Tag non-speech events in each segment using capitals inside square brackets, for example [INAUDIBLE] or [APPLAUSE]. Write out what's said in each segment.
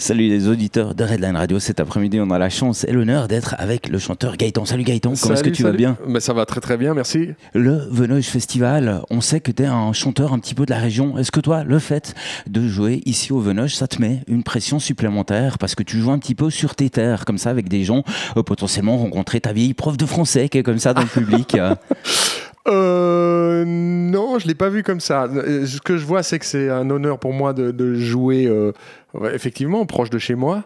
Salut les auditeurs de Redline Radio. Cet après-midi, on a la chance et l'honneur d'être avec le chanteur Gaëtan. Salut Gaëtan, comment est-ce que tu vas bien? Mais Ça va très très bien, merci. Le Venoge Festival, on sait que tu es un chanteur un petit peu de la région. Est-ce que toi, le fait de jouer ici au Venoge, ça te met une pression supplémentaire parce que tu joues un petit peu sur tes terres, comme ça, avec des gens euh, potentiellement rencontrer ta vieille prof de français qui est comme ça dans le public? [LAUGHS] Euh, non, je l'ai pas vu comme ça. Euh, ce que je vois, c'est que c'est un honneur pour moi de, jouer euh, effectivement proche de chez moi.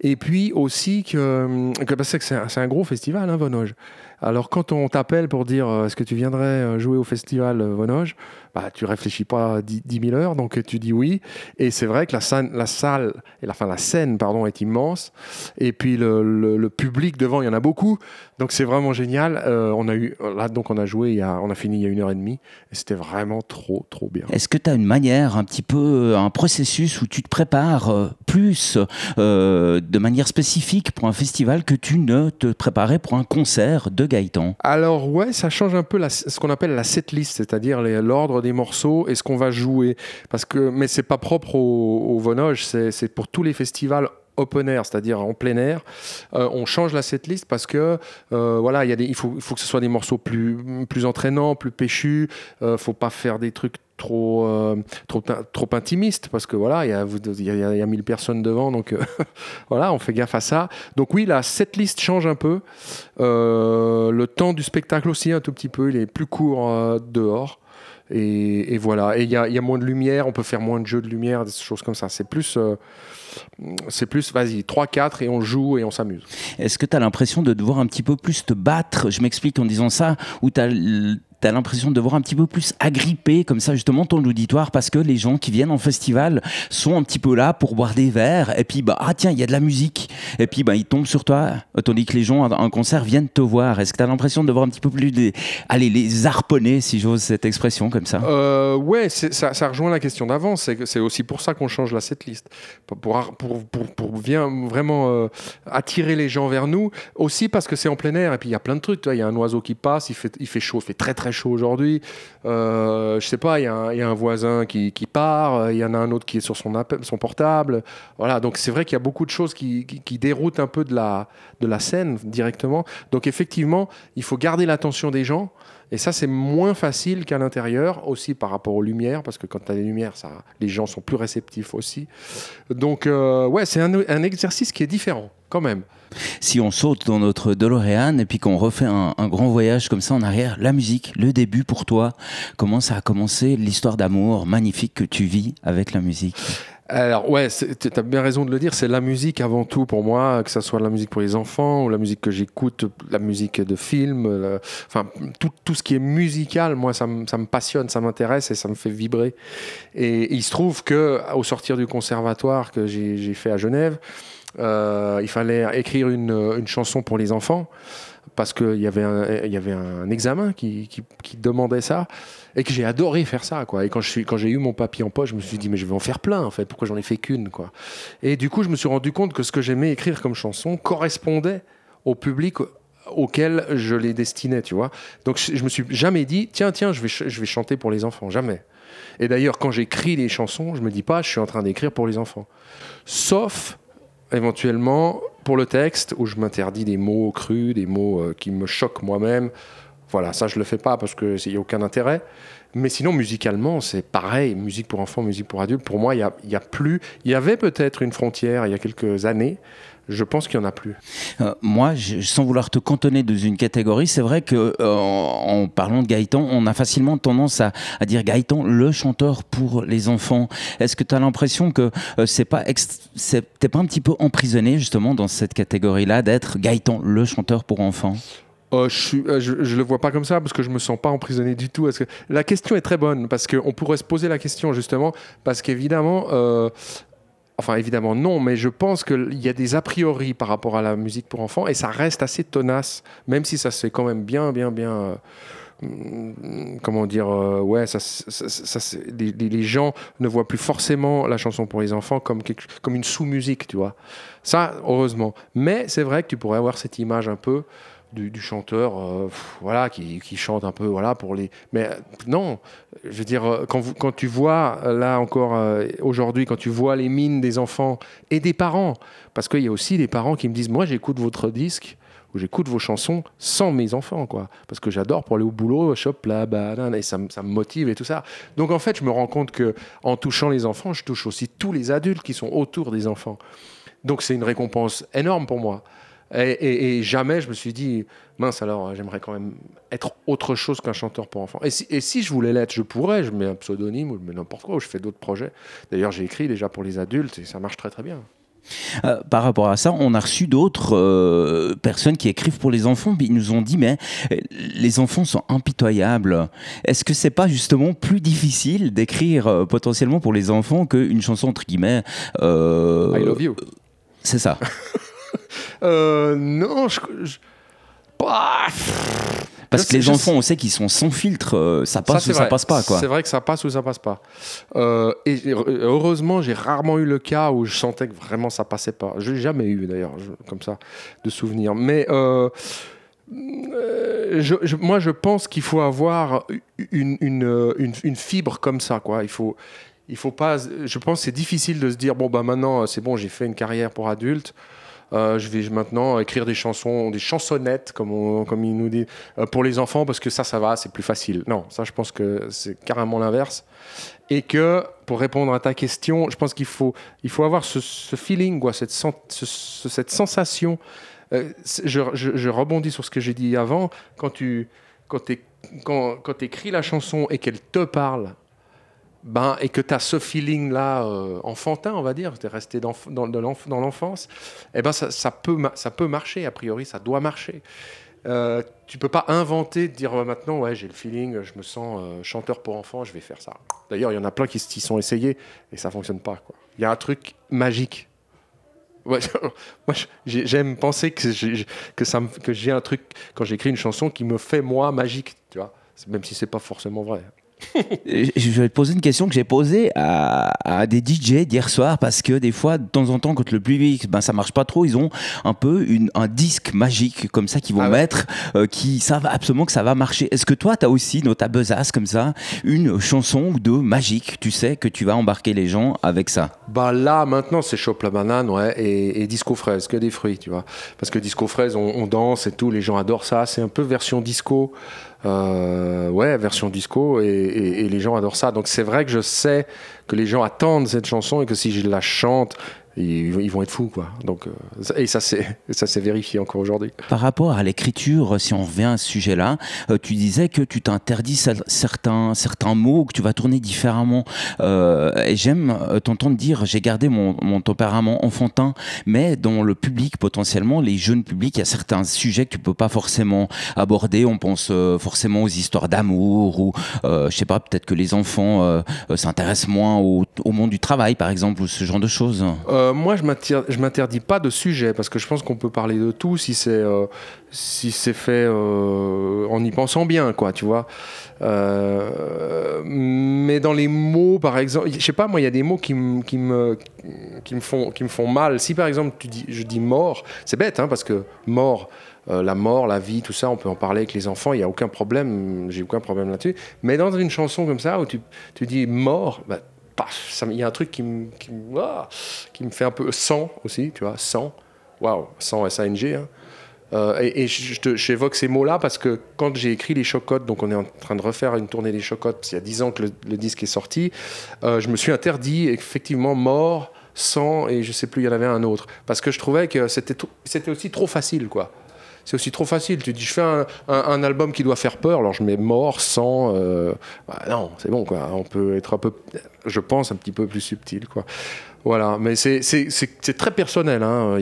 Et puis aussi que, que parce c'est un, gros festival, hein. Alors quand on t'appelle pour dire est-ce que tu viendrais jouer au festival Vonoge, bah, tu réfléchis pas 10, 000 heures, donc tu dis oui. Et c'est vrai que la, scène, la salle, et la, fin, la scène pardon, est immense. Et puis le, public devant, il y en a beaucoup. Donc c'est vraiment génial. Euh, on a eu, là, donc on a joué, on a fini il y a une heure et demie. Et c'était vraiment trop, trop bien. Est-ce que tu as une manière, un petit peu, un processus où tu te prépares euh, plus euh, de manière spécifique pour un festival que tu ne te préparais pour un concert de Gaëtan Alors ouais, ça change un peu ce qu'on appelle la setlist, c'est-à-dire l'ordre des morceaux et ce qu'on va jouer. Parce que, mais c'est pas propre au, au Vonoge, c'est pour tous les festivals open air, c'est-à-dire en plein air, euh, on change la setlist parce que voilà, y a des, il, faut, que ce soit des morceaux plus, plus entraînants, plus péchus. Euh, faut pas faire des trucs trop, euh, trop, trop intimistes parce que voilà, il y a, y, a, y a 1000 personnes devant, donc [LAUGHS] voilà, on fait gaffe à ça. Donc oui, la setlist change un peu. le temps du spectacle aussi un tout petit peu, il est plus court dehors. Et, voilà. Et il y a, moins de lumière, on peut faire moins de jeux de lumière, des choses comme ça. C'est plus, euh, c'est plus, vas-y, 3-4 et on joue et on s'amuse. Est-ce que tu as l'impression de devoir un petit peu plus te battre Je m'explique en disant ça, ou tu as tu l'impression de voir un petit peu plus agrippé comme ça justement ton auditoire parce que les gens qui viennent en festival sont un petit peu là pour boire des verres et puis bah ah tiens il y a de la musique et puis bah ils tombent sur toi tandis que les gens un concert viennent te voir. Est-ce que tu as l'impression de voir un petit peu plus les allez les harponner si j'ose cette expression comme ça? Euh, ouais ça, rejoint la question d'avant. C'est aussi pour ça qu'on change la setlist. Pour pour, pour, pour, bien vraiment euh, attirer les gens vers nous. Aussi parce que c'est en plein air. Et puis il y a plein de trucs il y a un oiseau qui passe. Il fait il fait chaud il fait très très chaud aujourd'hui. Euh, je sais pas, il y, a un voisin qui, part, il y en a un autre qui est sur son, son portable. Voilà, donc c'est vrai qu'il y a beaucoup de choses qui, déroutent un peu de la, de la scène directement. Donc effectivement, il faut garder l'attention des gens. Et ça, c'est moins facile qu'à l'intérieur, aussi par rapport aux lumières, parce que quand tu as des lumières, les gens sont plus réceptifs aussi. Donc, euh, ouais, c'est un, un exercice qui est différent, quand même. Si on saute dans notre DeLorean et puis qu'on refait un, grand voyage comme ça en arrière, la musique, le début pour toi, comment ça a commencé l'histoire d'amour magnifique que tu vis avec la musique? Alors ouais, tu as bien raison de le dire, c'est la musique avant tout pour moi, que ce soit la musique pour les enfants ou la musique que j'écoute, la musique de film, enfin tout, tout, ce qui est musical, moi ça, ça me passionne, ça m'intéresse et ça me fait vibrer. Et, il se trouve que au sortir du conservatoire que j'ai fait à Genève, euh, il fallait écrire une, une, chanson pour les enfants parce qu'il y, avait un, examen qui, demandait ça et que j'ai adoré faire ça. Quoi. Et quand j'ai eu mon papier en poche, je me suis dit, mais je vais en faire plein en fait, pourquoi j'en ai fait qu'une quoi? Et du coup, je me suis rendu compte que ce que j'aimais écrire comme chanson correspondait au public auquel je les destinais, tu vois. Donc je me suis jamais dit, tiens, tiens, je vais, je vais chanter pour les enfants, jamais. Et d'ailleurs, quand j'écris les chansons, je me dis pas, je suis en train d'écrire pour les enfants. Sauf éventuellement pour le texte où je m'interdis des mots crus, des mots euh, qui me choquent moi-même. Voilà, ça je le fais pas parce qu'il n'y a aucun intérêt. Mais sinon, musicalement, c'est pareil. Musique pour enfants, musique pour adultes. Pour moi, il y a, plus. Il y avait peut-être une frontière il y a quelques années. Je pense qu'il n'y en a plus. Euh, moi, sans vouloir te cantonner dans une catégorie, c'est vrai que euh, en, parlant de Gaëtan, on a facilement tendance à, dire Gaëtan, le chanteur pour les enfants. Est-ce que tu as l'impression que euh, c'est pas t'es pas un petit peu emprisonné justement dans cette catégorie-là d'être Gaëtan, le chanteur pour enfants? Je, ne je, le vois pas comme ça parce que je me sens pas emprisonné du tout. que la question est très bonne parce qu'on pourrait se poser la question justement parce qu'évidemment, Enfin, évidemment, non, mais je pense qu'il y a des a priori par rapport à la musique pour enfants et ça reste assez tenace, même si ça se fait quand même bien, bien, bien. Euh, comment dire, euh, ouais, ça, ça, les, gens ne voient plus forcément la chanson pour les enfants comme, comme une sous-musique, tu vois. Ça, heureusement. Mais c'est vrai que tu pourrais avoir cette image un peu du, chanteur, euh, voilà, qui, qui, chante un peu, voilà, pour les. Mais euh, non, je veux dire, euh, quand, vous, quand tu vois, là encore, aujourd'hui, quand tu vois les mines des enfants et des parents, parce qu'il y a aussi des parents qui me disent, moi, j'écoute votre disque ou j'écoute vos chansons sans mes enfants, quoi. Parce que j'adore pour aller au boulot, chope là, banane, et ça, ça, me motive et tout ça. Donc en fait, je me rends compte que en touchant les enfants, je touche aussi tous les adultes qui sont autour des enfants. Donc c'est une récompense énorme pour moi. Et, jamais je me suis dit, mince, alors j'aimerais quand même être autre chose qu'un chanteur pour enfants. Et si, et si je voulais l'être, je pourrais, je mets un pseudonyme ou je mets n'importe quoi, ou je fais d'autres projets. D'ailleurs, j'ai écrit déjà pour les adultes et ça marche très très bien. Euh, par rapport à ça, on a reçu d'autres euh, personnes qui écrivent pour les enfants, ils nous ont dit mais euh, les enfants sont impitoyables. Est-ce que c'est pas justement plus difficile d'écrire potentiellement pour les enfants qu'une chanson entre guillemets I love you. C'est ça. [LAUGHS] Euh, non, je. Bah, Parce que les enfants, on sait qu'ils sont sans filtre, euh, ça passe ou ça passe pas. C'est vrai que ça passe ou ça passe pas. Euh, et heureusement, j'ai rarement eu le cas où je sentais que vraiment ça passait pas. Je n'ai jamais eu d'ailleurs, comme ça, de souvenirs. Mais je, moi, je pense qu'il faut avoir une, une, une, fibre comme ça. Quoi. Il faut, il faut pas. Je pense que c'est difficile de se dire bon bah maintenant c'est bon, j'ai fait une carrière pour adulte. Euh, je vais maintenant écrire des chansons, des chansonnettes, comme, comme il nous dit, euh, pour les enfants, parce que ça, ça va, c'est plus facile. Non, ça, je pense que c'est carrément l'inverse. Et que, pour répondre à ta question, je pense qu'il faut, il faut avoir ce, feeling, quoi, cette, cette sensation. Euh, je, rebondis sur ce que j'ai dit avant. Quand tu quand, quand, quand écris la chanson et qu'elle te parle, ben, et que tu as ce feeling-là euh, enfantin, on va dire, tu es resté dans, l'enfance, eh ben ça, peut, ça peut marcher, a priori, ça doit marcher. Euh, tu peux pas inventer, de dire maintenant, ouais, j'ai le feeling, je me sens euh, chanteur pour enfants, je vais faire ça. D'ailleurs, il y en a plein qui s'y sont essayés et ça fonctionne pas. Il y a un truc magique. [LAUGHS] moi, j'aime penser que j'ai que que un truc, quand j'écris une chanson, qui me fait moi magique, tu vois, même si c'est pas forcément vrai [LAUGHS] je vais te poser une question que j'ai posée à, des DJ d'hier soir parce que des fois, de temps en temps, quand le public, ben ça marche pas trop, ils ont un peu une, un disque magique comme ça qu'ils vont ah mettre, euh, qui savent absolument que ça va marcher. Est-ce que toi, tu as aussi dans ta besace comme ça une chanson ou deux magique, tu sais, que tu vas embarquer les gens avec ça? Bah là, maintenant, c'est Chope la banane, ouais, et, disco fraise, que des fruits, tu vois. Parce que disco fraise, on, on danse et tout, les gens adorent ça. C'est un peu version disco. Euh, ouais, version disco, et, les gens adorent ça. Donc c'est vrai que je sais que les gens attendent cette chanson et que si je la chante, ils, vont être fous, quoi. Donc, euh, et ça, c'est [LAUGHS] ça s'est vérifié encore aujourd'hui. Par rapport à l'écriture, si on revient à ce sujet-là, euh, tu disais que tu t'interdis certains certains mots que tu vas tourner différemment. Euh, et j'aime t'entendre dire, j'ai gardé mon, mon, tempérament enfantin, mais dans le public potentiellement, les jeunes publics, il y a certains sujets que tu peux pas forcément aborder. On pense forcément aux histoires d'amour ou, je sais pas, peut-être que les enfants s'intéressent moins au, au, monde du travail, par exemple, ou ce genre de choses. Euh, moi, je m'interdis pas de sujet parce que je pense qu'on peut parler de tout si c'est euh, fait euh, en y pensant bien, quoi, tu vois. mais dans les mots, par exemple, je sais pas, moi, il y a des mots qui, me, font, mal. Si par exemple, je dis mort, c'est bête, hein, parce que mort. la mort, la vie, tout ça, on peut en parler avec les enfants, il n'y a aucun problème, j'ai aucun problème là-dessus. Mais dans une chanson comme ça, où tu, tu dis mort, bah, il y a un truc qui me, qui, me fait un peu sang aussi, tu vois, sang. Waouh, sang S-A-N-G. Hein. Euh, et, j'évoque ces mots-là parce que quand j'ai écrit les chocottes, donc on est en train de refaire une tournée des chocottes, il y a 10 ans que le, disque est sorti, euh, je me suis interdit effectivement mort, sang et je sais plus, il y en avait un autre. Parce que je trouvais que c'était aussi trop facile, quoi c'est aussi trop facile. Tu dis, je fais un, album qui doit faire peur, alors je mets mort, sang. Euh, bah non, c'est bon, quoi. On peut être un peu, je pense, un petit peu plus subtil, quoi. Voilà, mais c'est très personnel. Hein.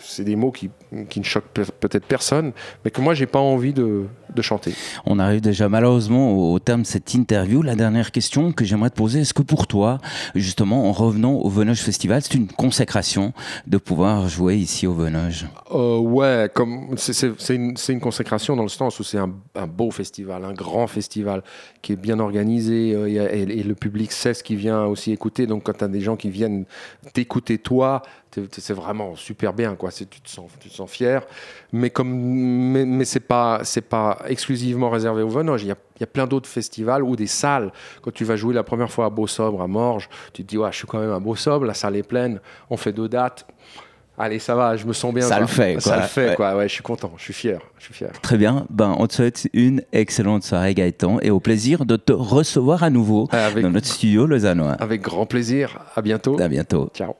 C'est des mots qui, qui ne choquent peut-être personne, mais que moi, j'ai pas envie de, de, chanter. On arrive déjà malheureusement au, terme de cette interview. La dernière question que j'aimerais te poser, est-ce que pour toi, justement, en revenant au Venoge Festival, c'est une consécration de pouvoir jouer ici au Venoge? Euh, Ouais, c'est une, une, consécration dans le sens où c'est un, un, beau festival, un grand festival qui est bien organisé euh, et, et, le public sait ce qu'il vient aussi écouter. Donc, quand tu as des gens qui viennent t'écouter toi, c'est vraiment super bien, quoi. Tu te sens, tu te sens fier. Mais comme, mais, mais c'est pas, c'est pas exclusivement réservé au Venoge. Il y a, y a plein d'autres festivals ou des salles. Quand tu vas jouer la première fois à Beau-Sobre, à Morges, tu te dis, ouais, je suis quand même à Beau-Sobre, la salle est pleine, on fait deux dates. Allez, ça va, je me sens bien. Ça le fait, quoi. Ça le fait, quoi. Ouais, je suis content, je suis fier, je suis fier. Très bien. Ben, on te souhaite une excellente soirée, Gaëtan, et au plaisir de te recevoir à nouveau Avec, dans notre studio lausannois. avec grand plaisir. À bientôt. À bientôt. Ciao.